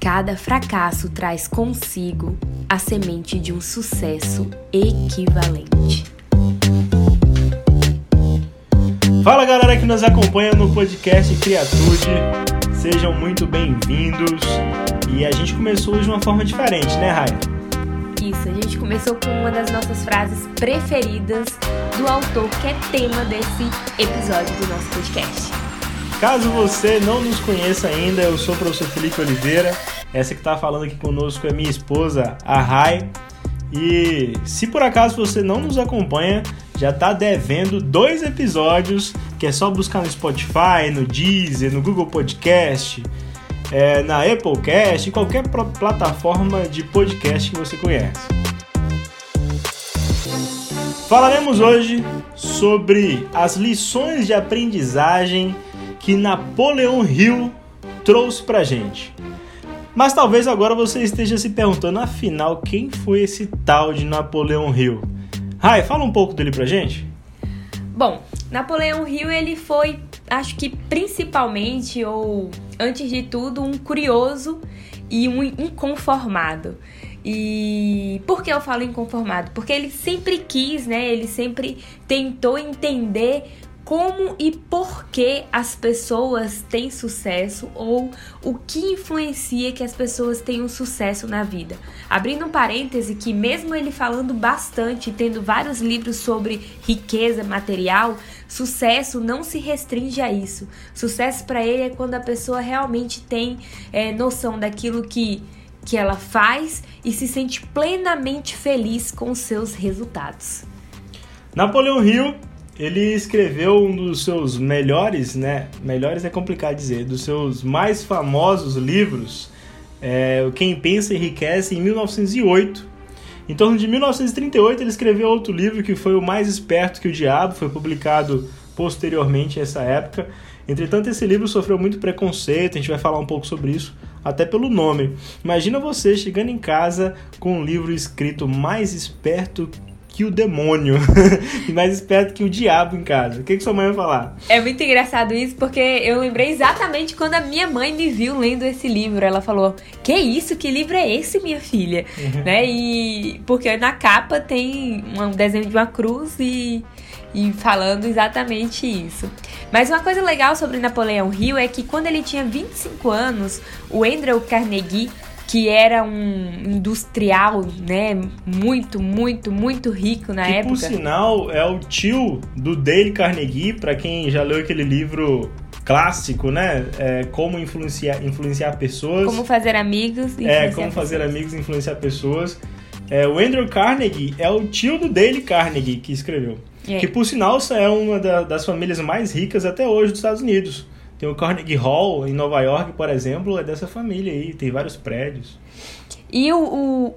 Cada fracasso traz consigo a semente de um sucesso equivalente. Fala galera que nos acompanha no podcast Criatude, sejam muito bem-vindos. E a gente começou de uma forma diferente, né, Raia? Isso, a gente começou com uma das nossas frases preferidas do autor que é tema desse episódio do nosso podcast. Caso você não nos conheça ainda, eu sou o professor Felipe Oliveira. Essa que está falando aqui conosco é minha esposa, a Rai. E se por acaso você não nos acompanha, já está devendo dois episódios, que é só buscar no Spotify, no Deezer, no Google Podcast, é, na Applecast, qualquer plataforma de podcast que você conhece. Falaremos hoje sobre as lições de aprendizagem que Napoleão Hill trouxe pra gente. Mas talvez agora você esteja se perguntando, afinal, quem foi esse tal de Napoleão Hill? Rai, fala um pouco dele pra gente. Bom, Napoleão Hill ele foi, acho que principalmente ou antes de tudo, um curioso e um inconformado. E por que eu falo inconformado? Porque ele sempre quis, né? Ele sempre tentou entender como e por que as pessoas têm sucesso ou o que influencia que as pessoas tenham sucesso na vida. Abrindo um parêntese que mesmo ele falando bastante, tendo vários livros sobre riqueza material, sucesso não se restringe a isso. Sucesso para ele é quando a pessoa realmente tem é, noção daquilo que que ela faz e se sente plenamente feliz com seus resultados. Napoleão Hill ele escreveu um dos seus melhores, né? Melhores é complicado dizer, dos seus mais famosos livros, é, Quem Pensa Enriquece, em 1908. Em torno de 1938, ele escreveu outro livro que foi O Mais Esperto que o Diabo, foi publicado posteriormente a essa época. Entretanto, esse livro sofreu muito preconceito, a gente vai falar um pouco sobre isso, até pelo nome. Imagina você chegando em casa com um livro escrito Mais Esperto que o demônio e mais esperto que o diabo em casa. O que, que sua mãe vai falar? É muito engraçado isso, porque eu lembrei exatamente quando a minha mãe me viu lendo esse livro. Ela falou: Que isso? Que livro é esse, minha filha? Uhum. Né? E porque na capa tem um desenho de uma cruz e, e falando exatamente isso. Mas uma coisa legal sobre Napoleão Hill é que quando ele tinha 25 anos, o Andrew Carnegie que era um industrial, né, muito, muito, muito rico na que, época. Por sinal, é o tio do Dale Carnegie, para quem já leu aquele livro clássico, né? É, como influenciar, influenciar pessoas. Como fazer amigos. É, como fazer pessoas. amigos e influenciar pessoas. É, o Andrew Carnegie é o tio do Dale Carnegie que escreveu. É. Que, por sinal, é uma da, das famílias mais ricas até hoje dos Estados Unidos. Tem o Carnegie Hall em Nova York, por exemplo, é dessa família aí, tem vários prédios. E o,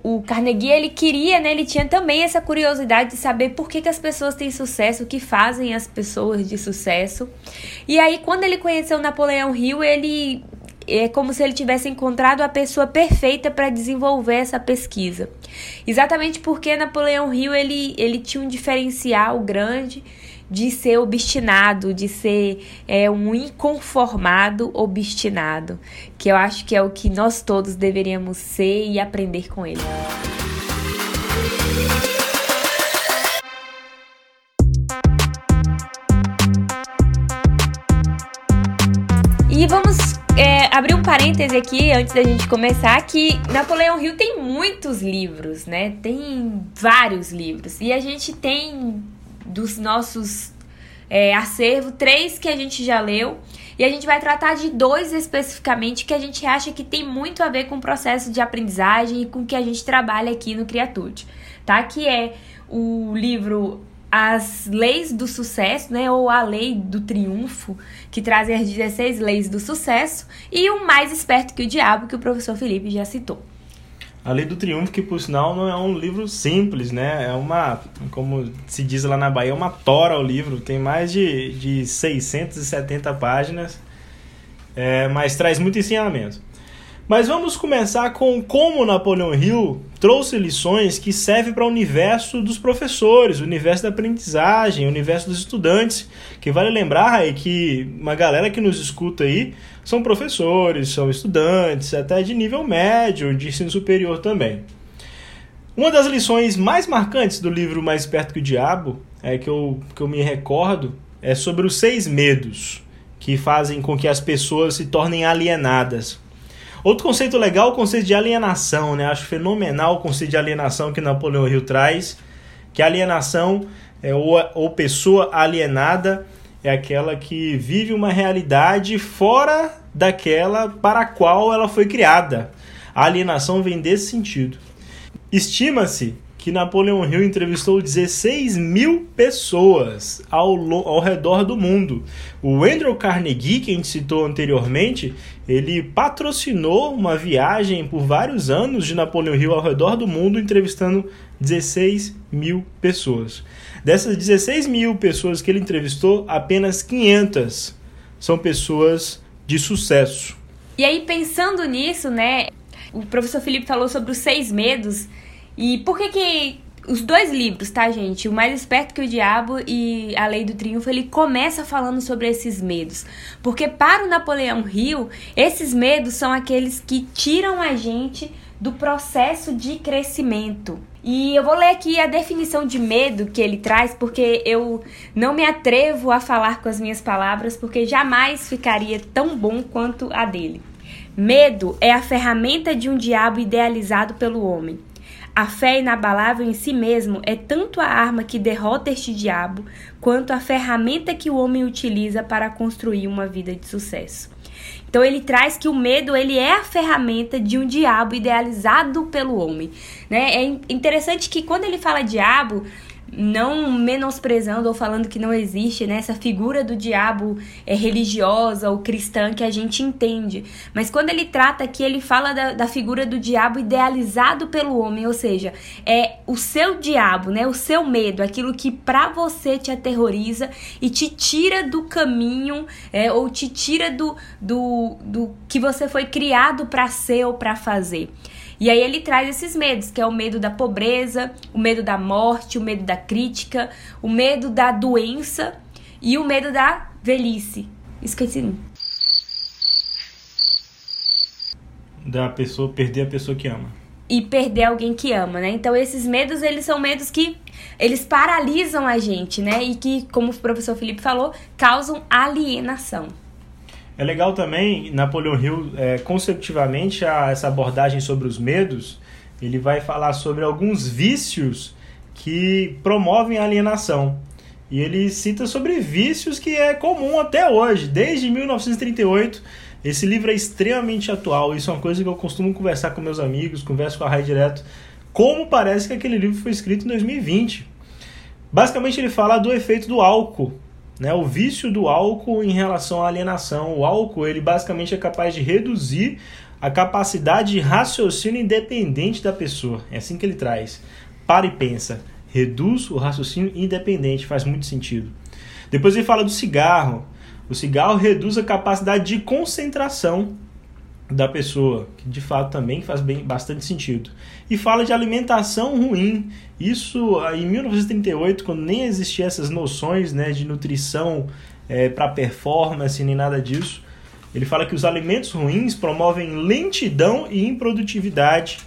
o, o, Carnegie, ele queria, né? Ele tinha também essa curiosidade de saber por que, que as pessoas têm sucesso, o que fazem as pessoas de sucesso. E aí, quando ele conheceu Napoleão Hill, ele é como se ele tivesse encontrado a pessoa perfeita para desenvolver essa pesquisa. Exatamente porque Napoleão Hill ele, ele tinha um diferencial grande de ser obstinado, de ser é, um inconformado obstinado, que eu acho que é o que nós todos deveríamos ser e aprender com ele. E vamos é, abrir um parêntese aqui antes da gente começar que Napoleão Hill tem muitos livros, né? Tem vários livros e a gente tem dos nossos é, acervo, três que a gente já leu. E a gente vai tratar de dois especificamente que a gente acha que tem muito a ver com o processo de aprendizagem e com o que a gente trabalha aqui no Criatude, tá? Que é o livro As Leis do Sucesso, né? Ou A Lei do Triunfo, que trazem as 16 leis do sucesso, e o Mais Esperto que o Diabo, que o professor Felipe já citou. A Lei do Triunfo, que por sinal não é um livro simples, né? É uma, como se diz lá na Bahia, é uma tora o livro. Tem mais de, de 670 páginas, é, mas traz muito ensinamento. Mas vamos começar com como Napoleão Hill trouxe lições que servem para o universo dos professores, o universo da aprendizagem, o universo dos estudantes. Que vale lembrar é que uma galera que nos escuta aí são professores, são estudantes, até de nível médio, de ensino superior também. Uma das lições mais marcantes do livro Mais Perto que o Diabo, é que eu, que eu me recordo, é sobre os seis medos que fazem com que as pessoas se tornem alienadas. Outro conceito legal é o conceito de alienação, né? Acho fenomenal o conceito de alienação que Napoleão Hill traz, que alienação é ou, ou pessoa alienada é aquela que vive uma realidade fora daquela para a qual ela foi criada. A alienação vem desse sentido. Estima-se que Napoleão Hill entrevistou 16 mil pessoas ao, ao redor do mundo. O Andrew Carnegie, que a gente citou anteriormente, ele patrocinou uma viagem por vários anos de Napoleão Hill ao redor do mundo, entrevistando 16 mil pessoas. Dessas 16 mil pessoas que ele entrevistou, apenas 500 são pessoas de sucesso. E aí, pensando nisso, né, o professor Felipe falou sobre os seis medos e por que que os dois livros, tá, gente? O Mais Esperto que o Diabo e A Lei do Triunfo, ele começa falando sobre esses medos. Porque para o Napoleão Hill, esses medos são aqueles que tiram a gente do processo de crescimento. E eu vou ler aqui a definição de medo que ele traz, porque eu não me atrevo a falar com as minhas palavras, porque jamais ficaria tão bom quanto a dele. Medo é a ferramenta de um diabo idealizado pelo homem. A fé inabalável em si mesmo é tanto a arma que derrota este diabo, quanto a ferramenta que o homem utiliza para construir uma vida de sucesso. Então ele traz que o medo ele é a ferramenta de um diabo idealizado pelo homem, né? É interessante que quando ele fala diabo, não menosprezando ou falando que não existe né, essa figura do diabo é, religiosa ou cristã que a gente entende. Mas quando ele trata aqui, ele fala da, da figura do diabo idealizado pelo homem, ou seja, é o seu diabo, né, o seu medo, aquilo que para você te aterroriza e te tira do caminho é, ou te tira do, do, do que você foi criado para ser ou para fazer. E aí ele traz esses medos, que é o medo da pobreza, o medo da morte, o medo da crítica, o medo da doença e o medo da velhice. Esqueci. Da pessoa perder a pessoa que ama. E perder alguém que ama, né? Então esses medos, eles são medos que eles paralisam a gente, né? E que, como o professor Felipe falou, causam alienação. É legal também, Napoleão Hill, é, a essa abordagem sobre os medos, ele vai falar sobre alguns vícios que promovem a alienação. E ele cita sobre vícios que é comum até hoje, desde 1938. Esse livro é extremamente atual, isso é uma coisa que eu costumo conversar com meus amigos, converso com a Rai direto, como parece que aquele livro foi escrito em 2020. Basicamente ele fala do efeito do álcool né, o vício do álcool em relação à alienação. O álcool ele basicamente é capaz de reduzir a capacidade de raciocínio independente da pessoa. É assim que ele traz. Para e pensa. Reduz o raciocínio independente. Faz muito sentido. Depois ele fala do cigarro. O cigarro reduz a capacidade de concentração da pessoa, que de fato também faz bem, bastante sentido. E fala de alimentação ruim. Isso em 1938, quando nem existiam essas noções né, de nutrição é, para performance nem nada disso. Ele fala que os alimentos ruins promovem lentidão e improdutividade.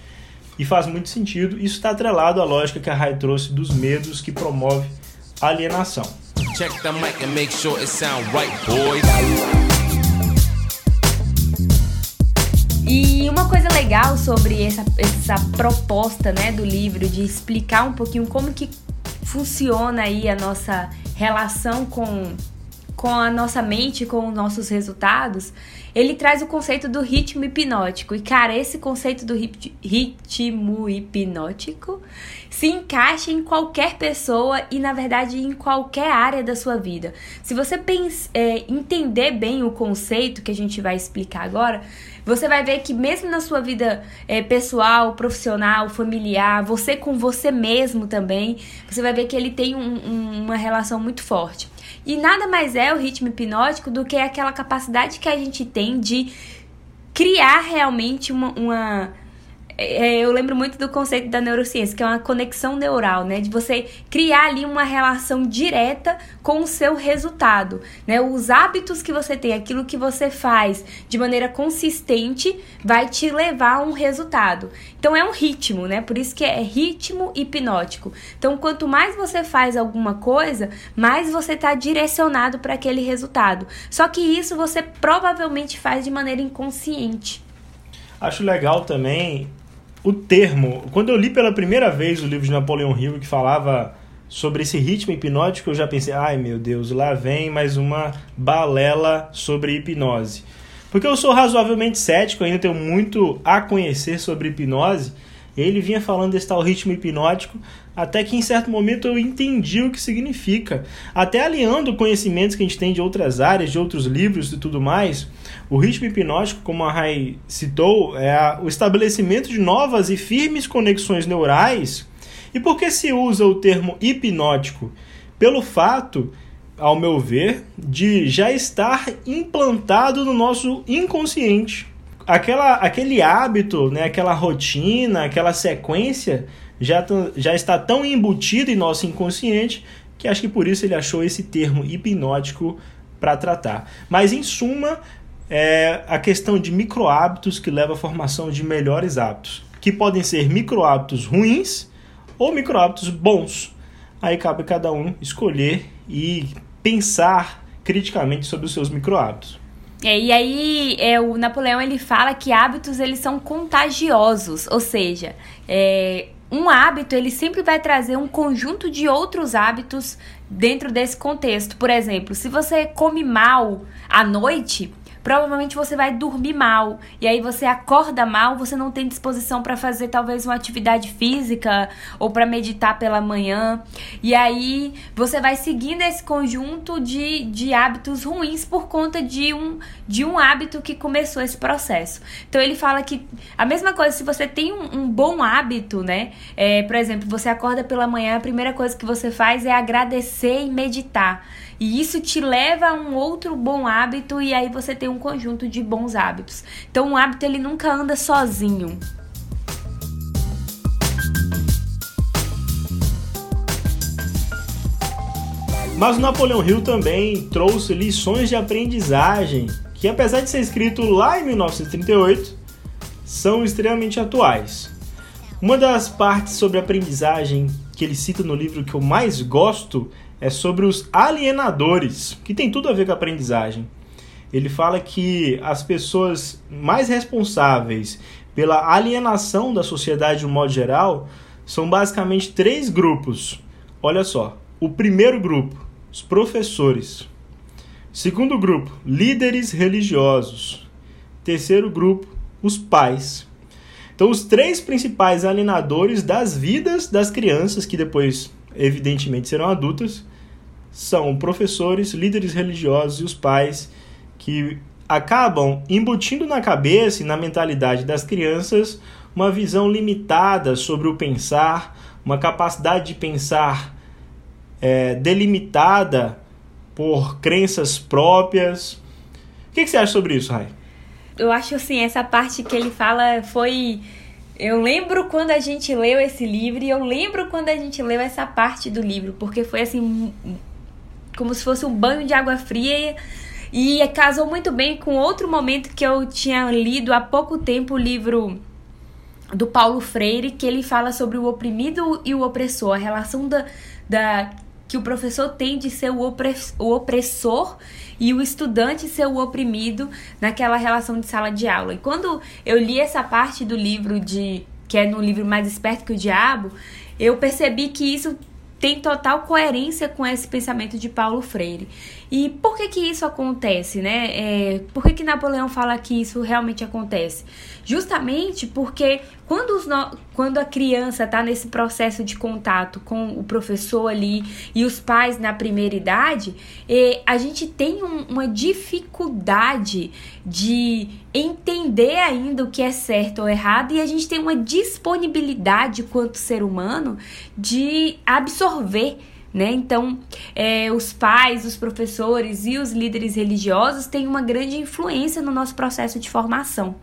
E faz muito sentido. Isso está atrelado à lógica que a Rai trouxe dos medos que promove alienação. Check the mic and make sure it sound right, boys. E uma coisa legal sobre essa, essa proposta né, do livro de explicar um pouquinho como que funciona aí a nossa relação com, com a nossa mente, com os nossos resultados, ele traz o conceito do ritmo hipnótico. E, cara, esse conceito do ritmo hipnótico se encaixa em qualquer pessoa e, na verdade, em qualquer área da sua vida. Se você pense, é, entender bem o conceito que a gente vai explicar agora, você vai ver que mesmo na sua vida é, pessoal, profissional, familiar, você com você mesmo também, você vai ver que ele tem um, um, uma relação muito forte. E nada mais é o ritmo hipnótico do que aquela capacidade que a gente tem de criar realmente uma, uma é, eu lembro muito do conceito da neurociência, que é uma conexão neural, né? De você criar ali uma relação direta com o seu resultado, né? Os hábitos que você tem, aquilo que você faz de maneira consistente, vai te levar a um resultado. Então é um ritmo, né? Por isso que é ritmo hipnótico. Então, quanto mais você faz alguma coisa, mais você está direcionado para aquele resultado. Só que isso você provavelmente faz de maneira inconsciente. Acho legal também o termo. Quando eu li pela primeira vez o livro de Napoleão Hill que falava sobre esse ritmo hipnótico, eu já pensei, ai meu Deus, lá vem mais uma balela sobre hipnose. Porque eu sou razoavelmente cético, ainda tenho muito a conhecer sobre hipnose. Ele vinha falando desse tal ritmo hipnótico, até que em certo momento eu entendi o que significa. Até alinhando conhecimentos que a gente tem de outras áreas, de outros livros e tudo mais, o ritmo hipnótico, como a Rai citou, é o estabelecimento de novas e firmes conexões neurais. E por que se usa o termo hipnótico? Pelo fato, ao meu ver, de já estar implantado no nosso inconsciente. Aquela, aquele hábito, né, aquela rotina, aquela sequência já, já está tão embutido em nosso inconsciente que acho que por isso ele achou esse termo hipnótico para tratar. Mas em suma, é a questão de micro hábitos que leva à formação de melhores hábitos, que podem ser micro hábitos ruins ou micro hábitos bons. Aí cabe a cada um escolher e pensar criticamente sobre os seus micro hábitos. É, e aí é, o Napoleão ele fala que hábitos eles são contagiosos, ou seja, é, um hábito ele sempre vai trazer um conjunto de outros hábitos dentro desse contexto. Por exemplo, se você come mal à noite, provavelmente você vai dormir mal e aí você acorda mal, você não tem disposição para fazer talvez uma atividade física ou para meditar pela manhã. E aí você vai seguindo esse conjunto de, de hábitos ruins por conta de um, de um hábito que começou esse processo. Então ele fala que a mesma coisa, se você tem um, um bom hábito, né? É, por exemplo, você acorda pela manhã, a primeira coisa que você faz é agradecer e meditar. E isso te leva a um outro bom hábito e aí você tem um conjunto de bons hábitos. Então, um hábito ele nunca anda sozinho. Mas o Napoleão Hill também trouxe lições de aprendizagem que, apesar de ser escrito lá em 1938, são extremamente atuais. Uma das partes sobre aprendizagem que ele cita no livro que eu mais gosto é sobre os alienadores, que tem tudo a ver com a aprendizagem. Ele fala que as pessoas mais responsáveis pela alienação da sociedade de um modo geral são basicamente três grupos. Olha só: o primeiro grupo, os professores. Segundo grupo, líderes religiosos. Terceiro grupo, os pais. Então, os três principais alienadores das vidas das crianças que depois evidentemente serão adultas, são professores, líderes religiosos e os pais que acabam embutindo na cabeça e na mentalidade das crianças uma visão limitada sobre o pensar, uma capacidade de pensar é, delimitada por crenças próprias. O que, que você acha sobre isso, Rai? Eu acho assim, essa parte que ele fala foi eu lembro quando a gente leu esse livro e eu lembro quando a gente leu essa parte do livro, porque foi assim, como se fosse um banho de água fria e casou muito bem com outro momento que eu tinha lido há pouco tempo o livro do Paulo Freire, que ele fala sobre o oprimido e o opressor, a relação da, da que o professor tem de ser o, opressor e o estudante ser o oprimido naquela relação de sala de aula. E quando eu li essa parte do livro de que é no livro Mais Esperto que o Diabo, eu percebi que isso tem total coerência com esse pensamento de Paulo Freire. E por que que isso acontece, né? É, por que que Napoleão fala que isso realmente acontece? Justamente porque quando, no... quando a criança está nesse processo de contato com o professor ali e os pais na primeira idade, é, a gente tem um, uma dificuldade de entender ainda o que é certo ou errado e a gente tem uma disponibilidade quanto ser humano de absorver né? Então, é, os pais, os professores e os líderes religiosos têm uma grande influência no nosso processo de formação.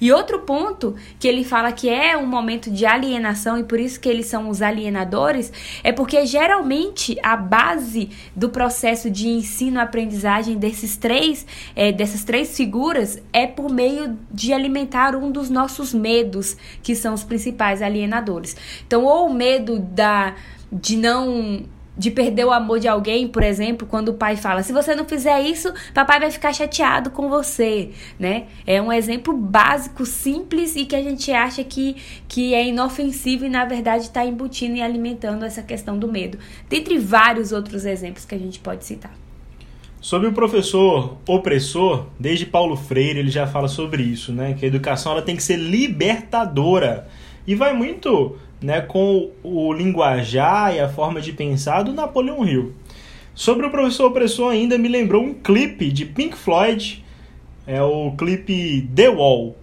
E outro ponto que ele fala que é um momento de alienação e por isso que eles são os alienadores é porque geralmente a base do processo de ensino-aprendizagem desses três, é, dessas três figuras é por meio de alimentar um dos nossos medos, que são os principais alienadores. Então, ou o medo da de não de perder o amor de alguém, por exemplo, quando o pai fala: "Se você não fizer isso, papai vai ficar chateado com você", né? É um exemplo básico, simples e que a gente acha que que é inofensivo e na verdade está embutindo e alimentando essa questão do medo. Dentre vários outros exemplos que a gente pode citar. Sobre o professor opressor, desde Paulo Freire ele já fala sobre isso, né? Que a educação ela tem que ser libertadora. E vai muito né, com o linguajar e a forma de pensar do Napoleão Hill. Sobre o professor opressor ainda me lembrou um clipe de Pink Floyd, é o clipe The Wall,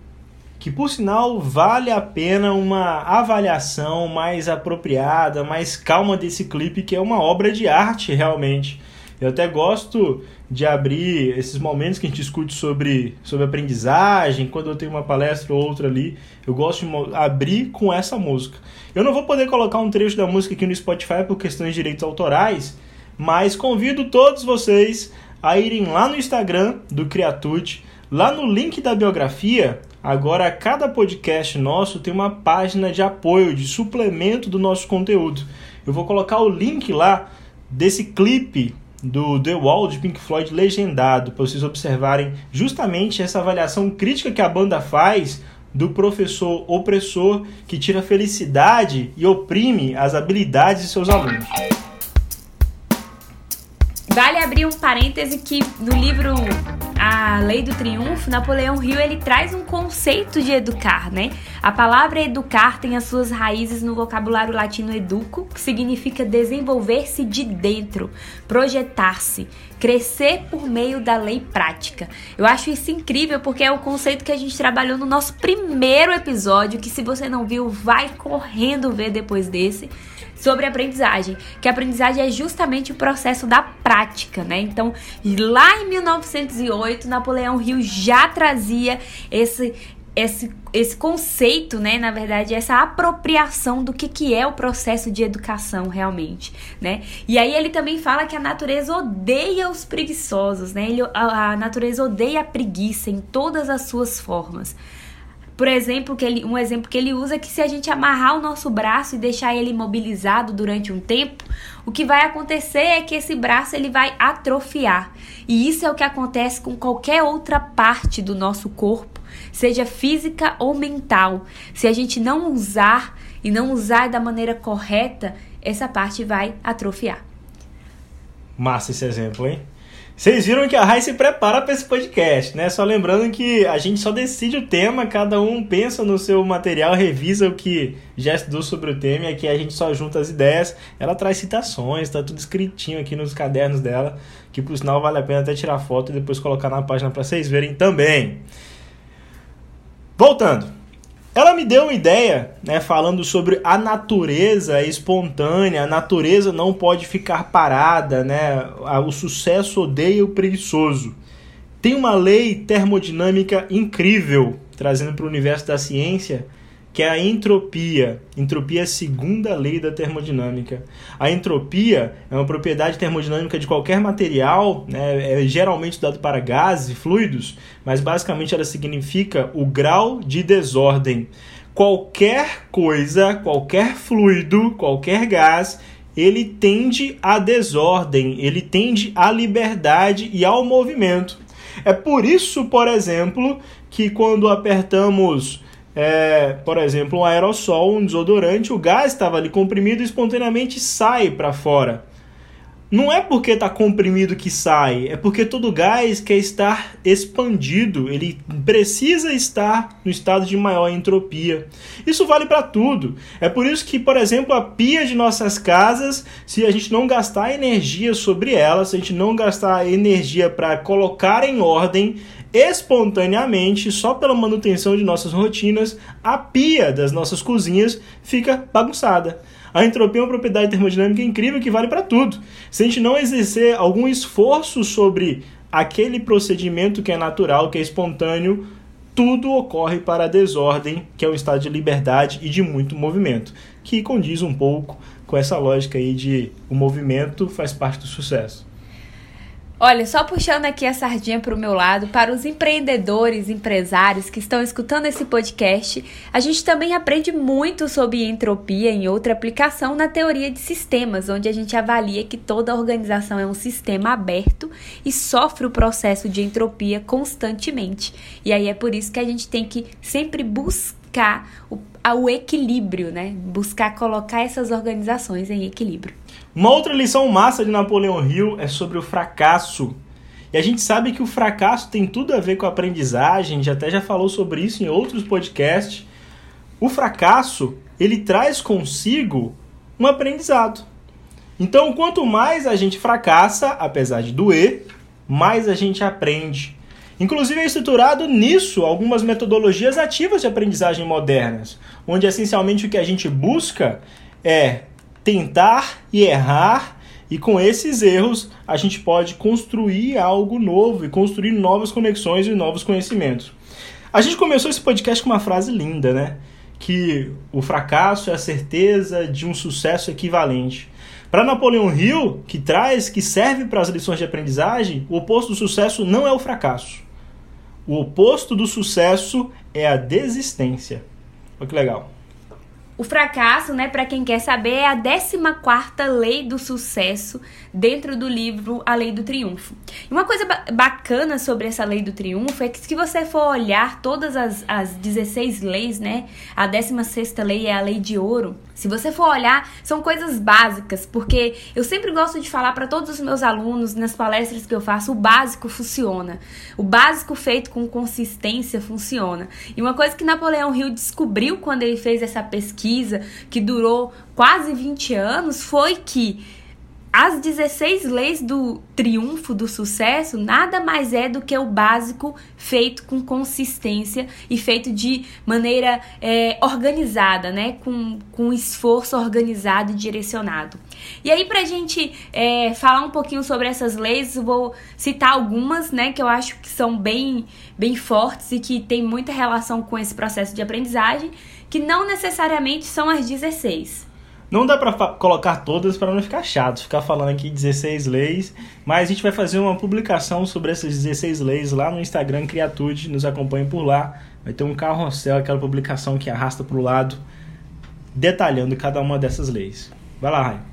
que por sinal vale a pena uma avaliação mais apropriada, mais calma desse clipe, que é uma obra de arte realmente. Eu até gosto de abrir esses momentos que a gente discute sobre, sobre aprendizagem, quando eu tenho uma palestra ou outra ali, eu gosto de abrir com essa música. Eu não vou poder colocar um trecho da música aqui no Spotify por questões de direitos autorais, mas convido todos vocês a irem lá no Instagram do Criatude, lá no link da biografia. Agora, cada podcast nosso tem uma página de apoio, de suplemento do nosso conteúdo. Eu vou colocar o link lá desse clipe do The Wall de Pink Floyd legendado, para vocês observarem justamente essa avaliação crítica que a banda faz do professor opressor que tira felicidade e oprime as habilidades de seus alunos. Vale abrir um parêntese que no livro A Lei do Triunfo, Napoleão Hill ele traz um conceito de educar, né? A palavra educar tem as suas raízes no vocabulário latino educo, que significa desenvolver-se de dentro, projetar-se, crescer por meio da lei prática. Eu acho isso incrível porque é o conceito que a gente trabalhou no nosso primeiro episódio, que se você não viu, vai correndo ver depois desse sobre aprendizagem, que aprendizagem é justamente o processo da prática, né? Então, lá em 1908, Napoleão Hill já trazia esse esse, esse conceito, né, na verdade, essa apropriação do que, que é o processo de educação realmente, né? E aí ele também fala que a natureza odeia os preguiçosos, né? Ele, a, a natureza odeia a preguiça em todas as suas formas. Por exemplo, que ele, um exemplo que ele usa é que se a gente amarrar o nosso braço e deixar ele imobilizado durante um tempo, o que vai acontecer é que esse braço ele vai atrofiar. E isso é o que acontece com qualquer outra parte do nosso corpo, seja física ou mental. Se a gente não usar e não usar da maneira correta, essa parte vai atrofiar. Massa esse exemplo, hein? Vocês viram que a Rai se prepara para esse podcast, né? Só lembrando que a gente só decide o tema, cada um pensa no seu material, revisa o que já estudou sobre o tema e aqui a gente só junta as ideias. Ela traz citações, tá tudo escritinho aqui nos cadernos dela, que por sinal vale a pena até tirar foto e depois colocar na página para vocês verem também. Voltando. Ela me deu uma ideia, né, falando sobre a natureza espontânea, a natureza não pode ficar parada, né? O sucesso odeia o preguiçoso. Tem uma lei termodinâmica incrível trazendo para o universo da ciência que é a entropia. Entropia é a segunda lei da termodinâmica. A entropia é uma propriedade termodinâmica de qualquer material, né? é geralmente estudado para gases e fluidos, mas basicamente ela significa o grau de desordem. Qualquer coisa, qualquer fluido, qualquer gás, ele tende à desordem, ele tende à liberdade e ao movimento. É por isso, por exemplo, que quando apertamos é, por exemplo, um aerossol, um desodorante, o gás estava ali comprimido e espontaneamente sai para fora. Não é porque está comprimido que sai, é porque todo gás quer estar expandido, ele precisa estar no estado de maior entropia. Isso vale para tudo. É por isso que, por exemplo, a pia de nossas casas, se a gente não gastar energia sobre ela, se a gente não gastar energia para colocar em ordem, espontaneamente, só pela manutenção de nossas rotinas, a pia das nossas cozinhas fica bagunçada. A entropia é uma propriedade termodinâmica incrível que vale para tudo. Se a gente não exercer algum esforço sobre aquele procedimento que é natural, que é espontâneo, tudo ocorre para a desordem, que é um estado de liberdade e de muito movimento, que condiz um pouco com essa lógica aí de o movimento faz parte do sucesso. Olha, só puxando aqui a sardinha para o meu lado, para os empreendedores, empresários que estão escutando esse podcast, a gente também aprende muito sobre entropia em outra aplicação na teoria de sistemas, onde a gente avalia que toda organização é um sistema aberto e sofre o processo de entropia constantemente. E aí é por isso que a gente tem que sempre buscar o, o equilíbrio, né? Buscar colocar essas organizações em equilíbrio. Uma outra lição massa de Napoleão Hill é sobre o fracasso. E a gente sabe que o fracasso tem tudo a ver com a aprendizagem, a gente até já falou sobre isso em outros podcasts. O fracasso, ele traz consigo um aprendizado. Então, quanto mais a gente fracassa, apesar de doer, mais a gente aprende. Inclusive é estruturado nisso algumas metodologias ativas de aprendizagem modernas, onde essencialmente o que a gente busca é tentar e errar, e com esses erros a gente pode construir algo novo e construir novas conexões e novos conhecimentos. A gente começou esse podcast com uma frase linda, né? Que o fracasso é a certeza de um sucesso equivalente. Para Napoleão Hill, que traz, que serve para as lições de aprendizagem, o oposto do sucesso não é o fracasso. O oposto do sucesso é a desistência. Olha que legal. O fracasso, né, para quem quer saber, é a 14ª lei do sucesso dentro do livro A Lei do Triunfo. E uma coisa ba bacana sobre essa Lei do Triunfo é que se você for olhar todas as, as 16 leis, né, a 16ª lei é a Lei de Ouro, se você for olhar, são coisas básicas, porque eu sempre gosto de falar para todos os meus alunos nas palestras que eu faço, o básico funciona. O básico feito com consistência funciona. E uma coisa que Napoleão Hill descobriu quando ele fez essa pesquisa, que durou quase 20 anos, foi que as 16 leis do triunfo do sucesso nada mais é do que o básico feito com consistência e feito de maneira é, organizada, né? Com, com esforço organizado e direcionado. E aí, pra gente é, falar um pouquinho sobre essas leis, vou citar algumas, né? Que eu acho que são bem, bem fortes e que tem muita relação com esse processo de aprendizagem, que não necessariamente são as 16. Não dá para colocar todas para não ficar chato, ficar falando aqui 16 leis, mas a gente vai fazer uma publicação sobre essas 16 leis lá no Instagram Criatude, nos acompanhe por lá. Vai ter um carrossel, aquela publicação que arrasta para o lado, detalhando cada uma dessas leis. Vai lá, Raio.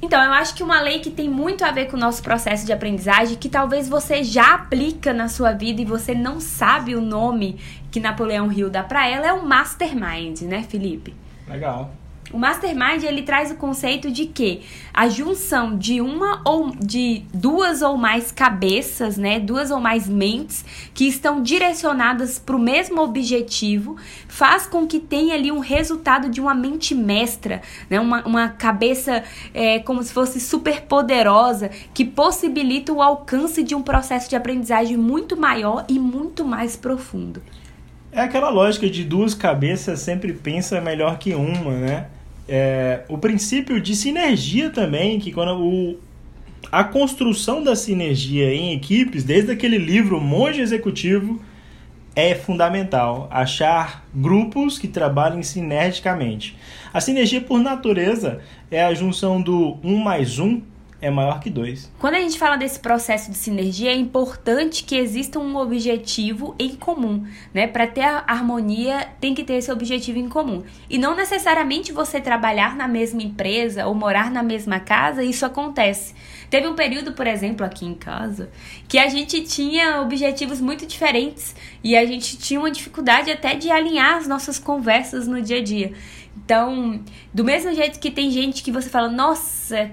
Então, eu acho que uma lei que tem muito a ver com o nosso processo de aprendizagem, que talvez você já aplica na sua vida e você não sabe o nome que Napoleão Hill dá para ela, é o Mastermind, né, Felipe? Legal. O mastermind ele traz o conceito de que a junção de uma ou de duas ou mais cabeças, né, duas ou mais mentes que estão direcionadas para o mesmo objetivo, faz com que tenha ali um resultado de uma mente mestra, né, uma, uma cabeça é, como se fosse super poderosa que possibilita o alcance de um processo de aprendizagem muito maior e muito mais profundo. É aquela lógica de duas cabeças sempre pensa melhor que uma, né? É, o princípio de sinergia também, que quando o, a construção da sinergia em equipes, desde aquele livro Monge Executivo, é fundamental. Achar grupos que trabalhem sinergicamente. A sinergia, por natureza, é a junção do um mais um é maior que dois. Quando a gente fala desse processo de sinergia, é importante que exista um objetivo em comum, né? Para ter a harmonia, tem que ter esse objetivo em comum. E não necessariamente você trabalhar na mesma empresa ou morar na mesma casa, isso acontece. Teve um período, por exemplo, aqui em casa, que a gente tinha objetivos muito diferentes e a gente tinha uma dificuldade até de alinhar as nossas conversas no dia a dia. Então, do mesmo jeito que tem gente que você fala, nossa,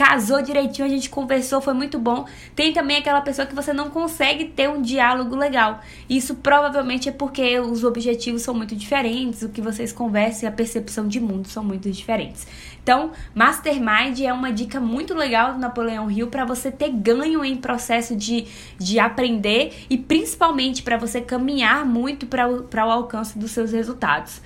casou direitinho, a gente conversou, foi muito bom. Tem também aquela pessoa que você não consegue ter um diálogo legal. Isso provavelmente é porque os objetivos são muito diferentes, o que vocês conversam e a percepção de mundo são muito diferentes. Então, Mastermind é uma dica muito legal do Napoleão Hill para você ter ganho em processo de, de aprender e principalmente para você caminhar muito para o alcance dos seus resultados.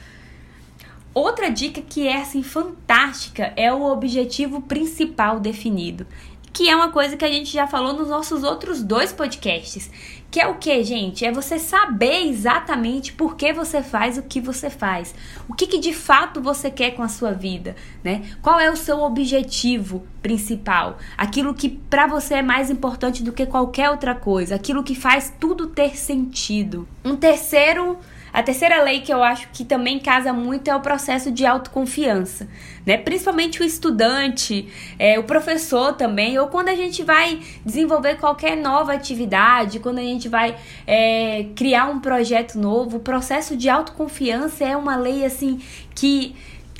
Outra dica que é assim fantástica é o objetivo principal definido. que é uma coisa que a gente já falou nos nossos outros dois podcasts. Que é o que, gente? É você saber exatamente por que você faz o que você faz. O que, que de fato você quer com a sua vida, né? Qual é o seu objetivo principal? Aquilo que para você é mais importante do que qualquer outra coisa. Aquilo que faz tudo ter sentido. Um terceiro a terceira lei que eu acho que também casa muito é o processo de autoconfiança, né? Principalmente o estudante, é, o professor também, ou quando a gente vai desenvolver qualquer nova atividade, quando a gente vai é, criar um projeto novo, o processo de autoconfiança é uma lei assim que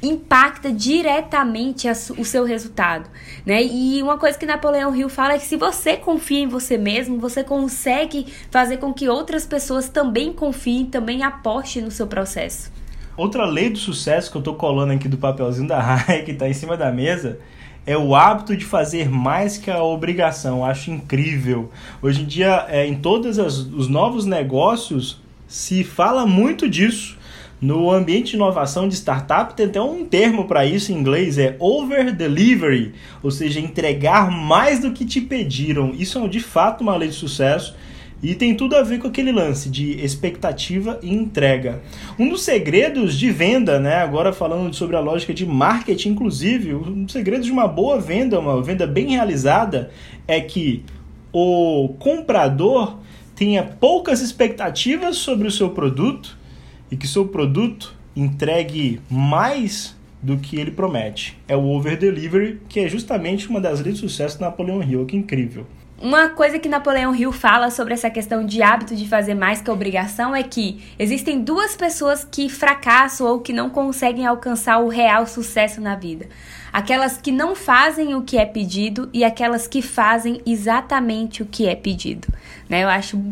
impacta diretamente o seu resultado, né? E uma coisa que Napoleão Hill fala é que se você confia em você mesmo, você consegue fazer com que outras pessoas também confiem, também apostem no seu processo. Outra lei do sucesso que eu tô colando aqui do papelzinho da Rai que tá em cima da mesa é o hábito de fazer mais que a obrigação. Eu acho incrível. Hoje em dia, é, em todos os novos negócios, se fala muito disso no ambiente de inovação de startup tem até um termo para isso em inglês, é over delivery, ou seja, entregar mais do que te pediram. Isso é de fato uma lei de sucesso e tem tudo a ver com aquele lance de expectativa e entrega. Um dos segredos de venda, né, agora falando sobre a lógica de marketing inclusive, um dos segredos de uma boa venda, uma venda bem realizada é que o comprador tenha poucas expectativas sobre o seu produto e que seu produto entregue mais do que ele promete. É o over delivery, que é justamente uma das leis de sucesso do Napoleão Hill, que incrível. Uma coisa que Napoleão Hill fala sobre essa questão de hábito de fazer mais que obrigação é que existem duas pessoas que fracassam ou que não conseguem alcançar o real sucesso na vida. Aquelas que não fazem o que é pedido e aquelas que fazem exatamente o que é pedido. Né? Eu acho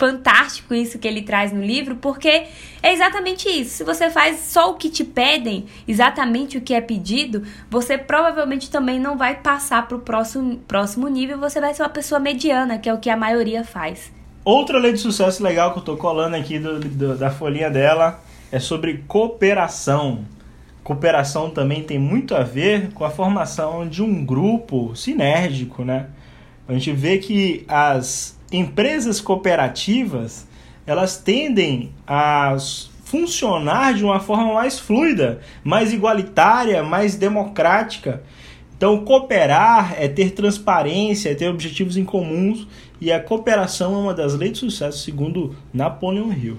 fantástico isso que ele traz no livro, porque é exatamente isso. Se você faz só o que te pedem, exatamente o que é pedido, você provavelmente também não vai passar para o próximo, próximo nível, você vai ser uma pessoa mediana, que é o que a maioria faz. Outra lei de sucesso legal que eu tô colando aqui do, do, da folhinha dela é sobre cooperação. Cooperação também tem muito a ver com a formação de um grupo sinérgico, né? A gente vê que as empresas cooperativas elas tendem a funcionar de uma forma mais fluida, mais igualitária, mais democrática. Então, cooperar é ter transparência, é ter objetivos em comuns, e a cooperação é uma das leis de sucesso, segundo Napoleon Hill.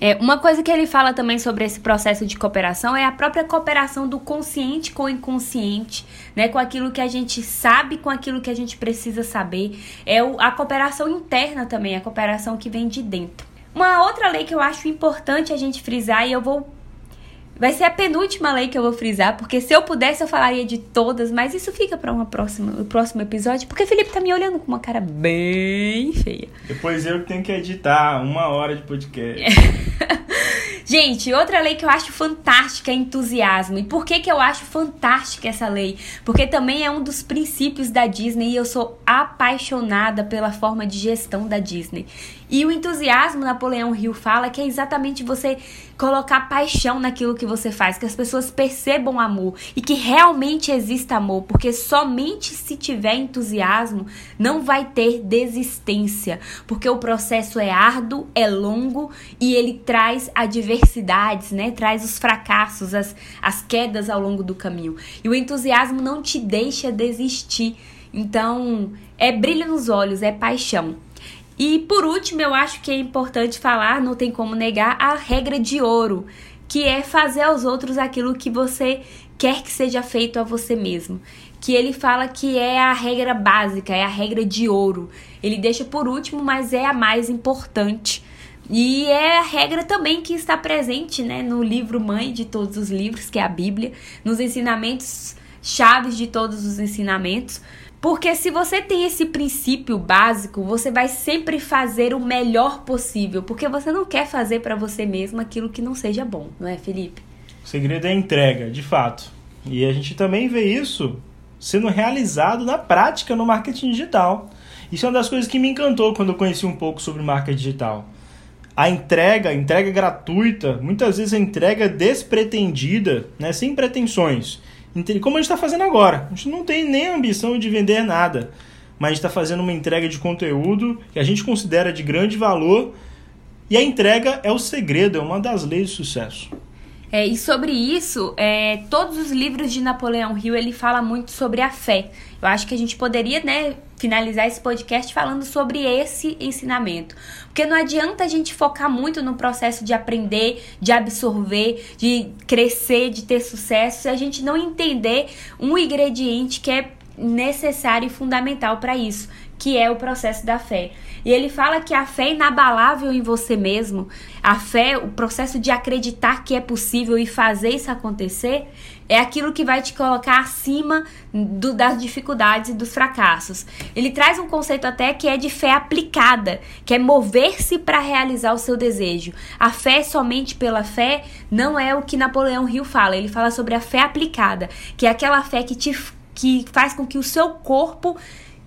É, uma coisa que ele fala também sobre esse processo de cooperação é a própria cooperação do consciente com o inconsciente, né? Com aquilo que a gente sabe, com aquilo que a gente precisa saber. É o, a cooperação interna também, a cooperação que vem de dentro. Uma outra lei que eu acho importante a gente frisar, e eu vou Vai ser a penúltima lei que eu vou frisar, porque se eu pudesse eu falaria de todas, mas isso fica para um próximo episódio, porque o Felipe tá me olhando com uma cara bem feia. Depois eu tenho que editar uma hora de podcast. Gente, outra lei que eu acho fantástica é entusiasmo. E por que, que eu acho fantástica essa lei? Porque também é um dos princípios da Disney e eu sou apaixonada pela forma de gestão da Disney. E o entusiasmo, Napoleão Hill fala que é exatamente você colocar paixão naquilo que você faz, que as pessoas percebam amor e que realmente exista amor, porque somente se tiver entusiasmo não vai ter desistência, porque o processo é árduo, é longo e ele traz adversidades, né? Traz os fracassos, as, as quedas ao longo do caminho. E o entusiasmo não te deixa desistir. Então, é brilho nos olhos, é paixão. E por último, eu acho que é importante falar, não tem como negar, a regra de ouro, que é fazer aos outros aquilo que você quer que seja feito a você mesmo. Que ele fala que é a regra básica, é a regra de ouro. Ele deixa por último, mas é a mais importante. E é a regra também que está presente né, no livro mãe de todos os livros, que é a Bíblia, nos ensinamentos chaves de todos os ensinamentos. Porque se você tem esse princípio básico, você vai sempre fazer o melhor possível, porque você não quer fazer para você mesmo aquilo que não seja bom, não é, Felipe? O segredo é a entrega, de fato. E a gente também vê isso sendo realizado na prática no marketing digital. Isso é uma das coisas que me encantou quando eu conheci um pouco sobre marketing digital. A entrega, entrega gratuita, muitas vezes a entrega despretendida, né, sem pretensões como a gente está fazendo agora. A gente não tem nem a ambição de vender nada, mas a gente está fazendo uma entrega de conteúdo que a gente considera de grande valor e a entrega é o segredo, é uma das leis do sucesso. É, e sobre isso, é, todos os livros de Napoleão Hill ele fala muito sobre a fé. Eu acho que a gente poderia, né, finalizar esse podcast falando sobre esse ensinamento. Porque não adianta a gente focar muito no processo de aprender, de absorver, de crescer, de ter sucesso, se a gente não entender um ingrediente que é necessário e fundamental para isso, que é o processo da fé. E ele fala que a fé é inabalável em você mesmo, a fé, o processo de acreditar que é possível e fazer isso acontecer, é aquilo que vai te colocar acima do, das dificuldades e dos fracassos. Ele traz um conceito até que é de fé aplicada, que é mover-se para realizar o seu desejo. A fé somente pela fé não é o que Napoleão Hill fala. Ele fala sobre a fé aplicada, que é aquela fé que te que faz com que o seu corpo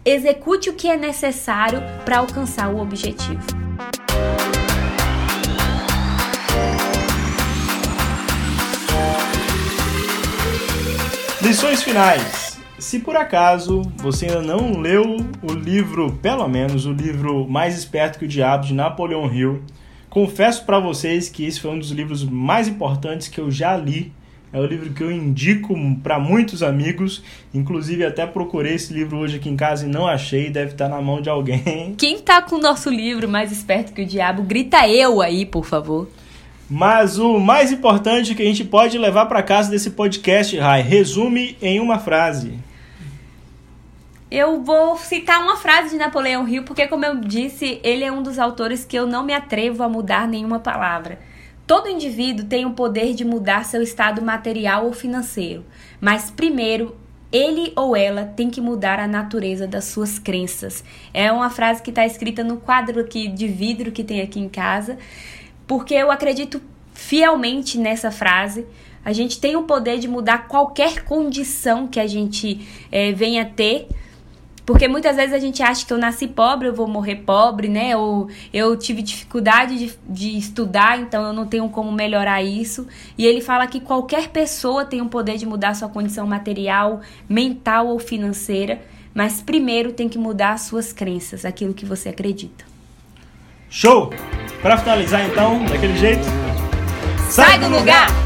execute o que é necessário para alcançar o objetivo. Lições finais. Se por acaso você ainda não leu o livro, pelo menos o livro Mais Esperto que o Diabo de Napoleão Hill, confesso para vocês que esse foi um dos livros mais importantes que eu já li é o livro que eu indico para muitos amigos. Inclusive, até procurei esse livro hoje aqui em casa e não achei. Deve estar tá na mão de alguém. Quem tá com o nosso livro mais esperto que o diabo, grita eu aí, por favor. Mas o mais importante que a gente pode levar para casa desse podcast, Rai, resume em uma frase. Eu vou citar uma frase de Napoleão Hill, porque, como eu disse, ele é um dos autores que eu não me atrevo a mudar nenhuma palavra. Todo indivíduo tem o poder de mudar seu estado material ou financeiro, mas primeiro ele ou ela tem que mudar a natureza das suas crenças. É uma frase que está escrita no quadro aqui de vidro que tem aqui em casa, porque eu acredito fielmente nessa frase. A gente tem o poder de mudar qualquer condição que a gente é, venha ter porque muitas vezes a gente acha que eu nasci pobre, eu vou morrer pobre, né? Ou eu tive dificuldade de, de estudar, então eu não tenho como melhorar isso. E ele fala que qualquer pessoa tem o poder de mudar sua condição material, mental ou financeira, mas primeiro tem que mudar as suas crenças, aquilo que você acredita. Show! Para finalizar então, daquele jeito, sai, sai do lugar. lugar.